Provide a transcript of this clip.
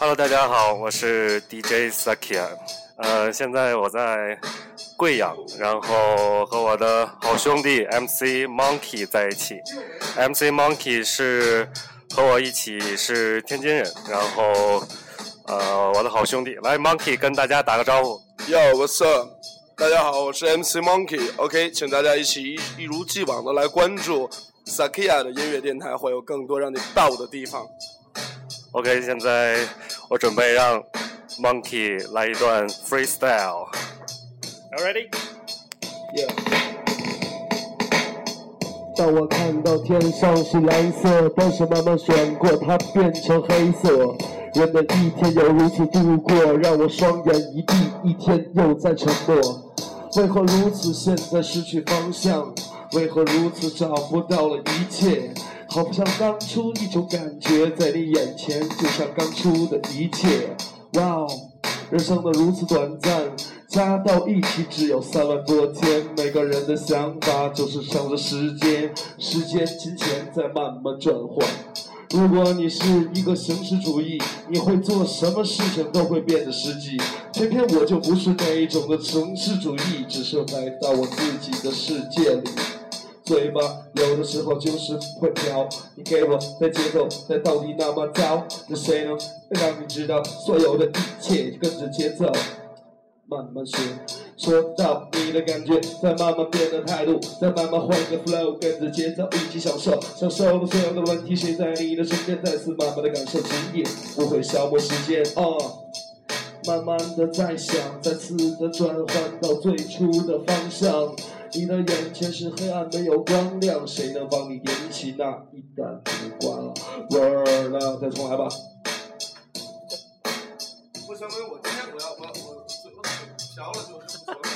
Hello，大家好，我是 DJ Sakia。呃，现在我在贵阳，然后和我的好兄弟 MC Monkey 在一起。MC Monkey 是和我一起是天津人，然后呃，我的好兄弟，来 Monkey 跟大家打个招呼。Yo，What's up？大家好，我是 MC Monkey。OK，请大家一起一一如既往的来关注 Sakia 的音乐电台，会有更多让你爆的地方。OK，现在我准备让 Monkey 来一段 freestyle。Are ready？Yeah. 当我看到天上是蓝色，但是慢慢转过，它变成黑色。人的一天又如此度过，让我双眼一闭，一天又在沉默。为何如此？现在失去方向，为何如此找不到了一切？好像当初一种感觉在你眼前，就像刚出的一切。哇哦，人生的如此短暂，加到一起只有三万多天。每个人的想法就是向着时间，时间、金钱在慢慢转换。如果你是一个形式主义，你会做什么事情都会变得实际。偏偏我就不是那一种的形式主义，只是来到我自己的世界里。嘴巴有的时候就是会飘，你给我的节奏在到底那么糟？那谁能让你知道所有的一切跟着节奏慢慢学？说到你的感觉，在慢慢变的态度，再慢慢换个 flow，跟着节奏一起享受，享受了所有的问题，谁在你的身边，再次慢慢的感受职业，不会消磨时间哦。慢慢的在想，再次的转换到最初的方向。你的眼前是黑暗，没有光亮，谁能帮你引起那一盏烛光我呢，再重来吧。不行，我今天我要我我我我调了就是不行。